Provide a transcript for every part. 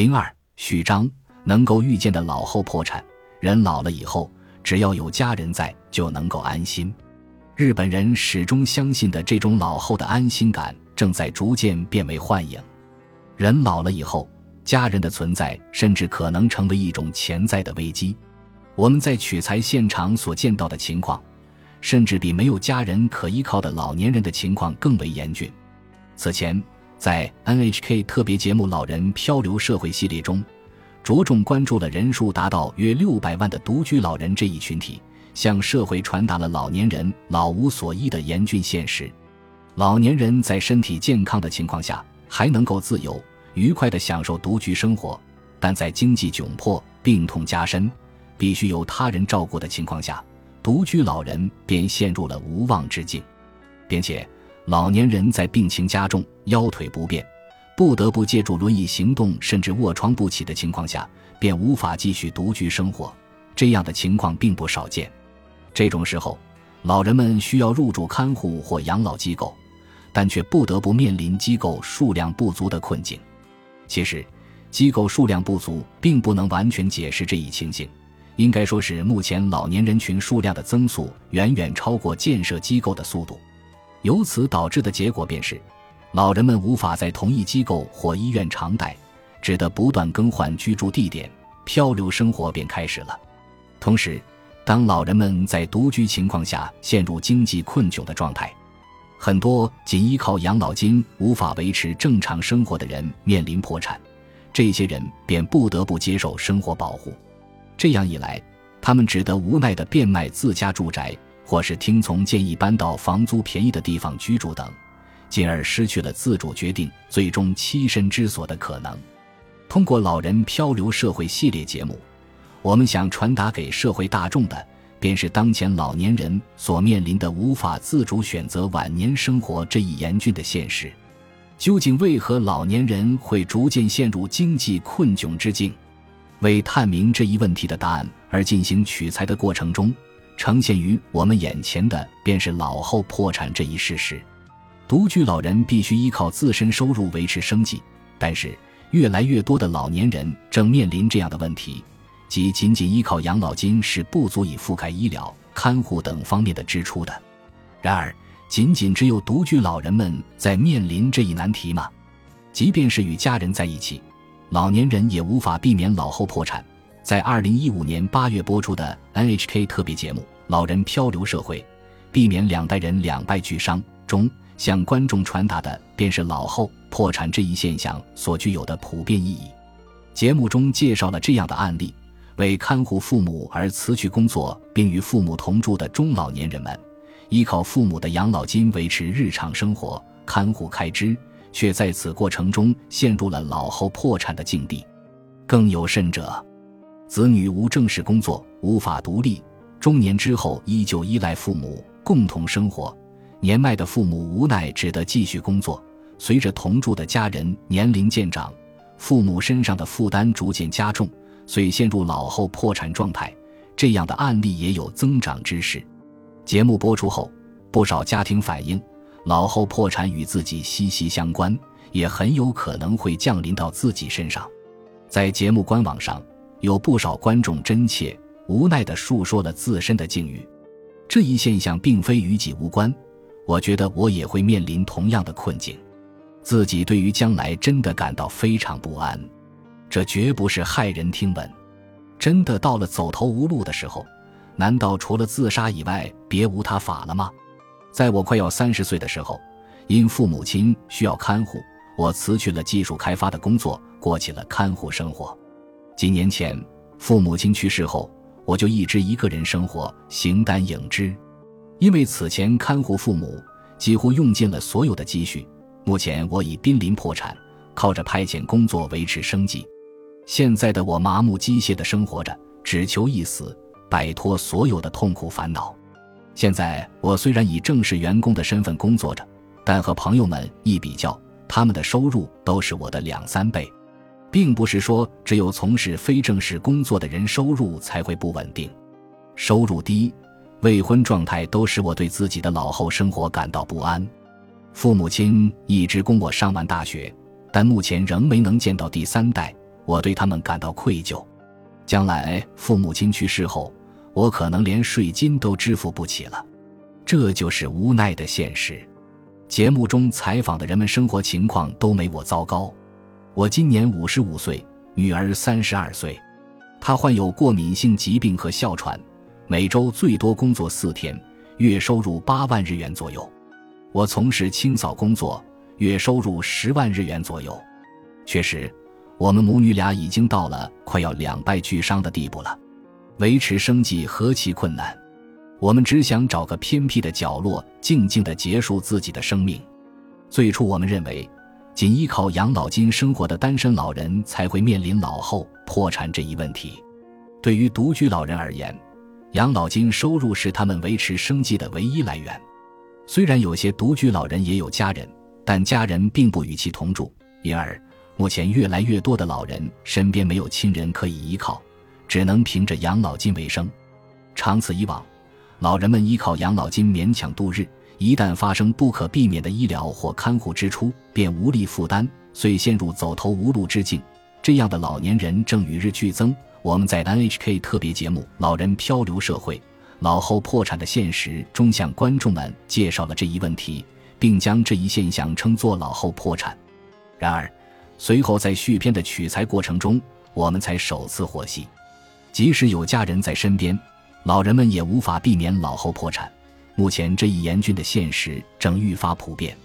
零二许章能够预见的老后破产，人老了以后，只要有家人在，就能够安心。日本人始终相信的这种老后的安心感，正在逐渐变为幻影。人老了以后，家人的存在甚至可能成为一种潜在的危机。我们在取材现场所见到的情况，甚至比没有家人可依靠的老年人的情况更为严峻。此前。在 NHK 特别节目《老人漂流社会》系列中，着重关注了人数达到约六百万的独居老人这一群体，向社会传达了老年人老无所依的严峻现实。老年人在身体健康的情况下，还能够自由愉快地享受独居生活；但在经济窘迫、病痛加深、必须由他人照顾的情况下，独居老人便陷入了无望之境，并且。老年人在病情加重、腰腿不便，不得不借助轮椅行动，甚至卧床不起的情况下，便无法继续独居生活。这样的情况并不少见。这种时候，老人们需要入住看护或养老机构，但却不得不面临机构数量不足的困境。其实，机构数量不足并不能完全解释这一情形。应该说是目前老年人群数量的增速远远超过建设机构的速度。由此导致的结果便是，老人们无法在同一机构或医院常待，只得不断更换居住地点，漂流生活便开始了。同时，当老人们在独居情况下陷入经济困窘的状态，很多仅依靠养老金无法维持正常生活的人面临破产，这些人便不得不接受生活保护。这样一来，他们只得无奈地变卖自家住宅。或是听从建议搬到房租便宜的地方居住等，进而失去了自主决定、最终栖身之所的可能。通过《老人漂流社会》系列节目，我们想传达给社会大众的，便是当前老年人所面临的无法自主选择晚年生活这一严峻的现实。究竟为何老年人会逐渐陷入经济困窘之境？为探明这一问题的答案而进行取材的过程中。呈现于我们眼前的便是老后破产这一事实。独居老人必须依靠自身收入维持生计，但是越来越多的老年人正面临这样的问题，即仅仅依靠养老金是不足以覆盖医疗、看护等方面的支出的。然而，仅仅只有独居老人们在面临这一难题吗？即便是与家人在一起，老年人也无法避免老后破产。在二零一五年八月播出的 NHK 特别节目《老人漂流社会》，避免两代人两败俱伤中，向观众传达的便是老后破产这一现象所具有的普遍意义。节目中介绍了这样的案例：为看护父母而辞去工作并与父母同住的中老年人们，依靠父母的养老金维持日常生活、看护开支，却在此过程中陷入了老后破产的境地。更有甚者，子女无正式工作，无法独立，中年之后依旧依赖父母共同生活。年迈的父母无奈只得继续工作。随着同住的家人年龄渐长，父母身上的负担逐渐加重，遂陷入老后破产状态。这样的案例也有增长之势。节目播出后，不少家庭反映，老后破产与自己息息相关，也很有可能会降临到自己身上。在节目官网上。有不少观众真切无奈地述说了自身的境遇，这一现象并非与己无关。我觉得我也会面临同样的困境，自己对于将来真的感到非常不安。这绝不是骇人听闻，真的到了走投无路的时候，难道除了自杀以外别无他法了吗？在我快要三十岁的时候，因父母亲需要看护，我辞去了技术开发的工作，过起了看护生活。几年前，父母亲去世后，我就一直一个人生活，形单影只。因为此前看护父母，几乎用尽了所有的积蓄。目前我已濒临破产，靠着派遣工作维持生计。现在的我麻木机械的生活着，只求一死，摆脱所有的痛苦烦恼。现在我虽然以正式员工的身份工作着，但和朋友们一比较，他们的收入都是我的两三倍。并不是说只有从事非正式工作的人收入才会不稳定，收入低、未婚状态都使我对自己的老后生活感到不安。父母亲一直供我上完大学，但目前仍没能见到第三代，我对他们感到愧疚。将来父母亲去世后，我可能连税金都支付不起了，这就是无奈的现实。节目中采访的人们生活情况都没我糟糕。我今年五十五岁，女儿三十二岁，她患有过敏性疾病和哮喘，每周最多工作四天，月收入八万日元左右。我从事清扫工作，月收入十万日元左右。确实，我们母女俩已经到了快要两败俱伤的地步了，维持生计何其困难。我们只想找个偏僻的角落，静静地结束自己的生命。最初，我们认为，仅依靠养老金生活的单身老人才会面临老后破产这一问题。对于独居老人而言，养老金收入是他们维持生计的唯一来源。虽然有些独居老人也有家人，但家人并不与其同住，因而目前越来越多的老人身边没有亲人可以依靠，只能凭着养老金为生。长此以往。老人们依靠养老金勉强度日，一旦发生不可避免的医疗或看护支出，便无力负担，遂陷入走投无路之境。这样的老年人正与日俱增。我们在 NHK 特别节目《老人漂流社会：老后破产的现实》中向观众们介绍了这一问题，并将这一现象称作“老后破产”。然而，随后在续篇的取材过程中，我们才首次获悉，即使有家人在身边。老人们也无法避免老后破产。目前这一严峻的现实正愈发普遍。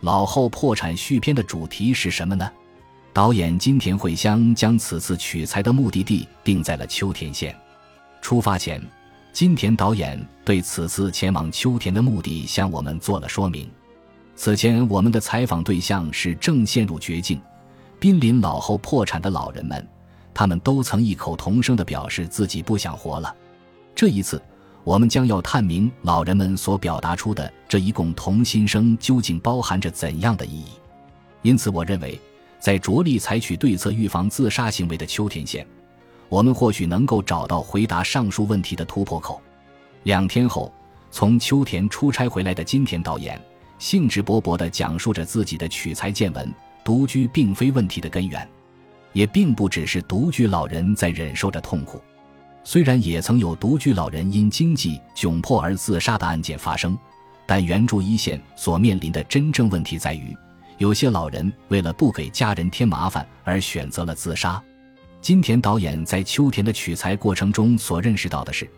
老后破产续篇的主题是什么呢？导演金田惠香将此次取材的目的地定在了秋田县。出发前，金田导演对此次前往秋田的目的向我们做了说明。此前，我们的采访对象是正陷入绝境、濒临老后破产的老人们，他们都曾异口同声地表示自己不想活了。这一次，我们将要探明老人们所表达出的这一共同心声究竟包含着怎样的意义。因此，我认为，在着力采取对策预防自杀行为的秋田县，我们或许能够找到回答上述问题的突破口。两天后，从秋田出差回来的金田导演兴致勃勃地讲述着自己的取材见闻：独居并非问题的根源，也并不只是独居老人在忍受着痛苦。虽然也曾有独居老人因经济窘迫而自杀的案件发生，但援助一线所面临的真正问题在于，有些老人为了不给家人添麻烦而选择了自杀。金田导演在秋田的取材过程中所认识到的是，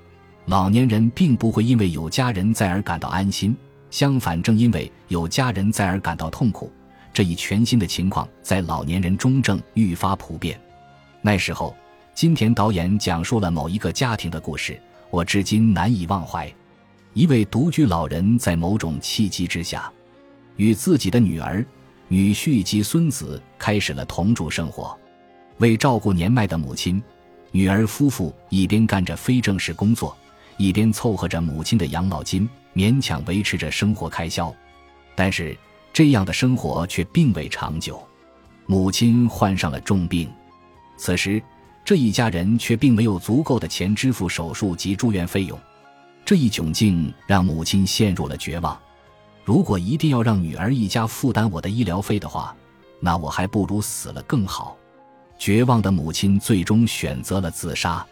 老年人并不会因为有家人在而感到安心，相反，正因为有家人在而感到痛苦。这一全新的情况在老年人中正愈发普遍。那时候。金田导演讲述了某一个家庭的故事，我至今难以忘怀。一位独居老人在某种契机之下，与自己的女儿、女婿及孙子开始了同住生活。为照顾年迈的母亲，女儿夫妇一边干着非正式工作，一边凑合着母亲的养老金，勉强维持着生活开销。但是，这样的生活却并未长久。母亲患上了重病，此时。这一家人却并没有足够的钱支付手术及住院费用，这一窘境让母亲陷入了绝望。如果一定要让女儿一家负担我的医疗费的话，那我还不如死了更好。绝望的母亲最终选择了自杀。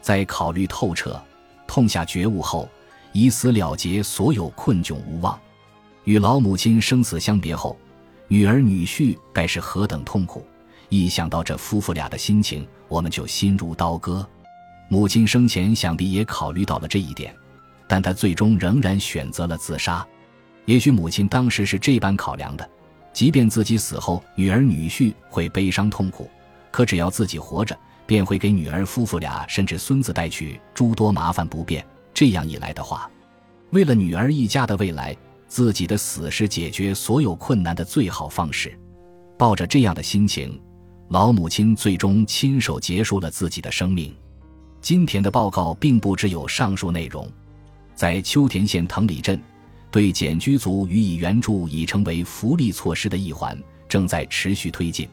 在考虑透彻、痛下觉悟后，以死了结所有困窘无望。与老母亲生死相别后，女儿女婿该是何等痛苦！一想到这夫妇俩的心情，我们就心如刀割。母亲生前想必也考虑到了这一点，但她最终仍然选择了自杀。也许母亲当时是这般考量的：即便自己死后，女儿女婿会悲伤痛苦，可只要自己活着，便会给女儿夫妇俩甚至孙子带去诸多麻烦不便。这样一来的话，为了女儿一家的未来，自己的死是解决所有困难的最好方式。抱着这样的心情。老母亲最终亲手结束了自己的生命。金田的报告并不只有上述内容，在秋田县藤里镇，对简居族予以援助已成为福利措施的一环，正在持续推进。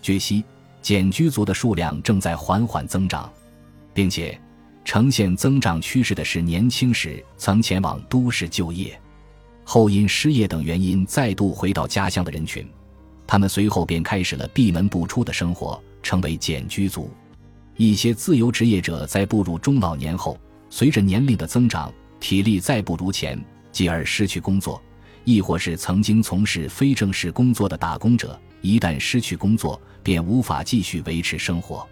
据悉，简居族的数量正在缓缓增长，并且呈现增长趋势的是年轻时曾前往都市就业，后因失业等原因再度回到家乡的人群。他们随后便开始了闭门不出的生活，成为简居族。一些自由职业者在步入中老年后，随着年龄的增长，体力再不如前，继而失去工作；亦或是曾经从事非正式工作的打工者，一旦失去工作，便无法继续维持生活。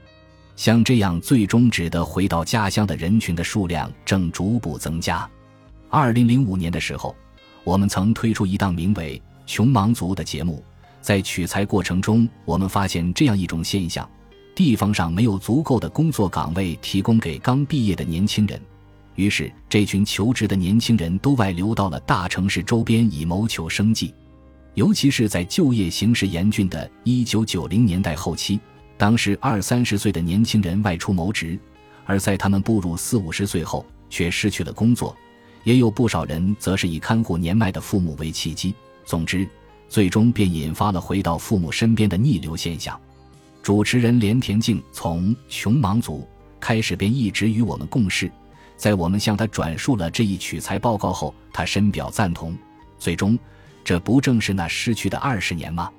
像这样最终只得回到家乡的人群的数量正逐步增加。二零零五年的时候，我们曾推出一档名为《穷忙族》的节目，在取材过程中，我们发现这样一种现象。地方上没有足够的工作岗位提供给刚毕业的年轻人，于是这群求职的年轻人都外流到了大城市周边以谋求生计。尤其是在就业形势严峻的1990年代后期，当时二三十岁的年轻人外出谋职，而在他们步入四五十岁后却失去了工作，也有不少人则是以看护年迈的父母为契机。总之，最终便引发了回到父母身边的逆流现象。主持人连田静从穷忙族开始便一直与我们共事，在我们向他转述了这一取材报告后，他深表赞同。最终，这不正是那失去的二十年吗？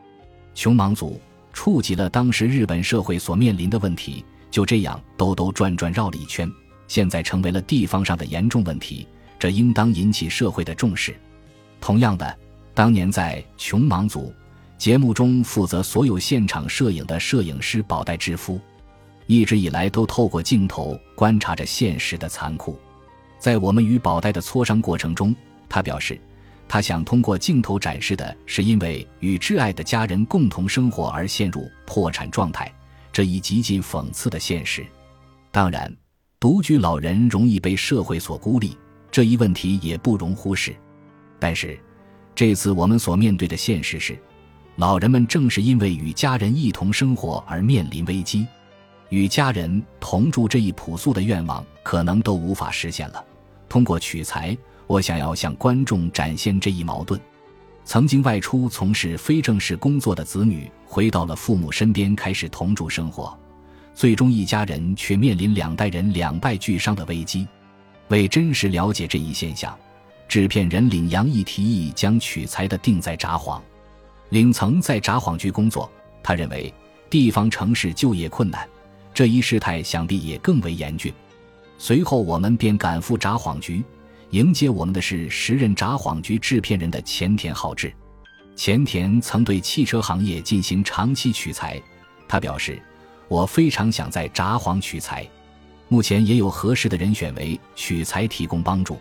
穷忙族触及了当时日本社会所面临的问题，就这样兜兜转转绕了一圈，现在成为了地方上的严重问题，这应当引起社会的重视。同样的，当年在穷忙族。节目中负责所有现场摄影的摄影师宝代之夫，一直以来都透过镜头观察着现实的残酷。在我们与宝代的磋商过程中，他表示，他想通过镜头展示的是因为与挚爱的家人共同生活而陷入破产状态这一极尽讽刺的现实。当然，独居老人容易被社会所孤立，这一问题也不容忽视。但是，这次我们所面对的现实是。老人们正是因为与家人一同生活而面临危机，与家人同住这一朴素的愿望可能都无法实现了。通过取材，我想要向观众展现这一矛盾：曾经外出从事非正式工作的子女回到了父母身边，开始同住生活，最终一家人却面临两代人两败俱伤的危机。为真实了解这一现象，制片人领杨毅提议将取材的定在札幌。领曾在札幌局工作，他认为地方城市就业困难，这一事态想必也更为严峻。随后，我们便赶赴札幌局，迎接我们的是时任札幌局制片人的前田浩志。前田曾对汽车行业进行长期取材，他表示：“我非常想在札幌取材，目前也有合适的人选为取材提供帮助。”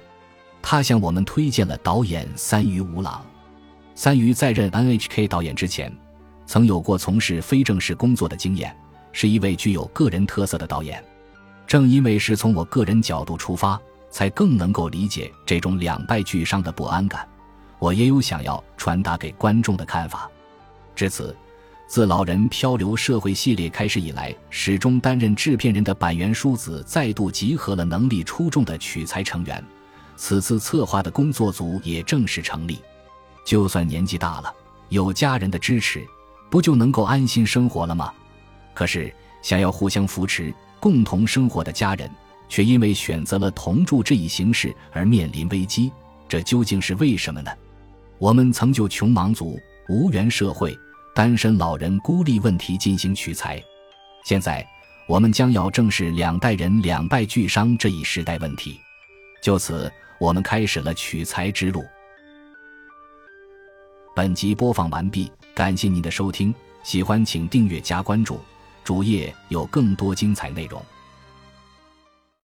他向我们推荐了导演三鱼五郎。三鱼在任 NHK 导演之前，曾有过从事非正式工作的经验，是一位具有个人特色的导演。正因为是从我个人角度出发，才更能够理解这种两败俱伤的不安感。我也有想要传达给观众的看法。至此，自《老人漂流社会》系列开始以来，始终担任制片人的板垣淑子再度集合了能力出众的取材成员。此次策划的工作组也正式成立。就算年纪大了，有家人的支持，不就能够安心生活了吗？可是，想要互相扶持、共同生活的家人，却因为选择了同住这一形式而面临危机，这究竟是为什么呢？我们曾就穷忙族、无缘社会、单身老人孤立问题进行取材，现在我们将要正视两代人两败俱伤这一时代问题。就此，我们开始了取材之路。本集播放完毕，感谢您的收听，喜欢请订阅加关注，主页有更多精彩内容。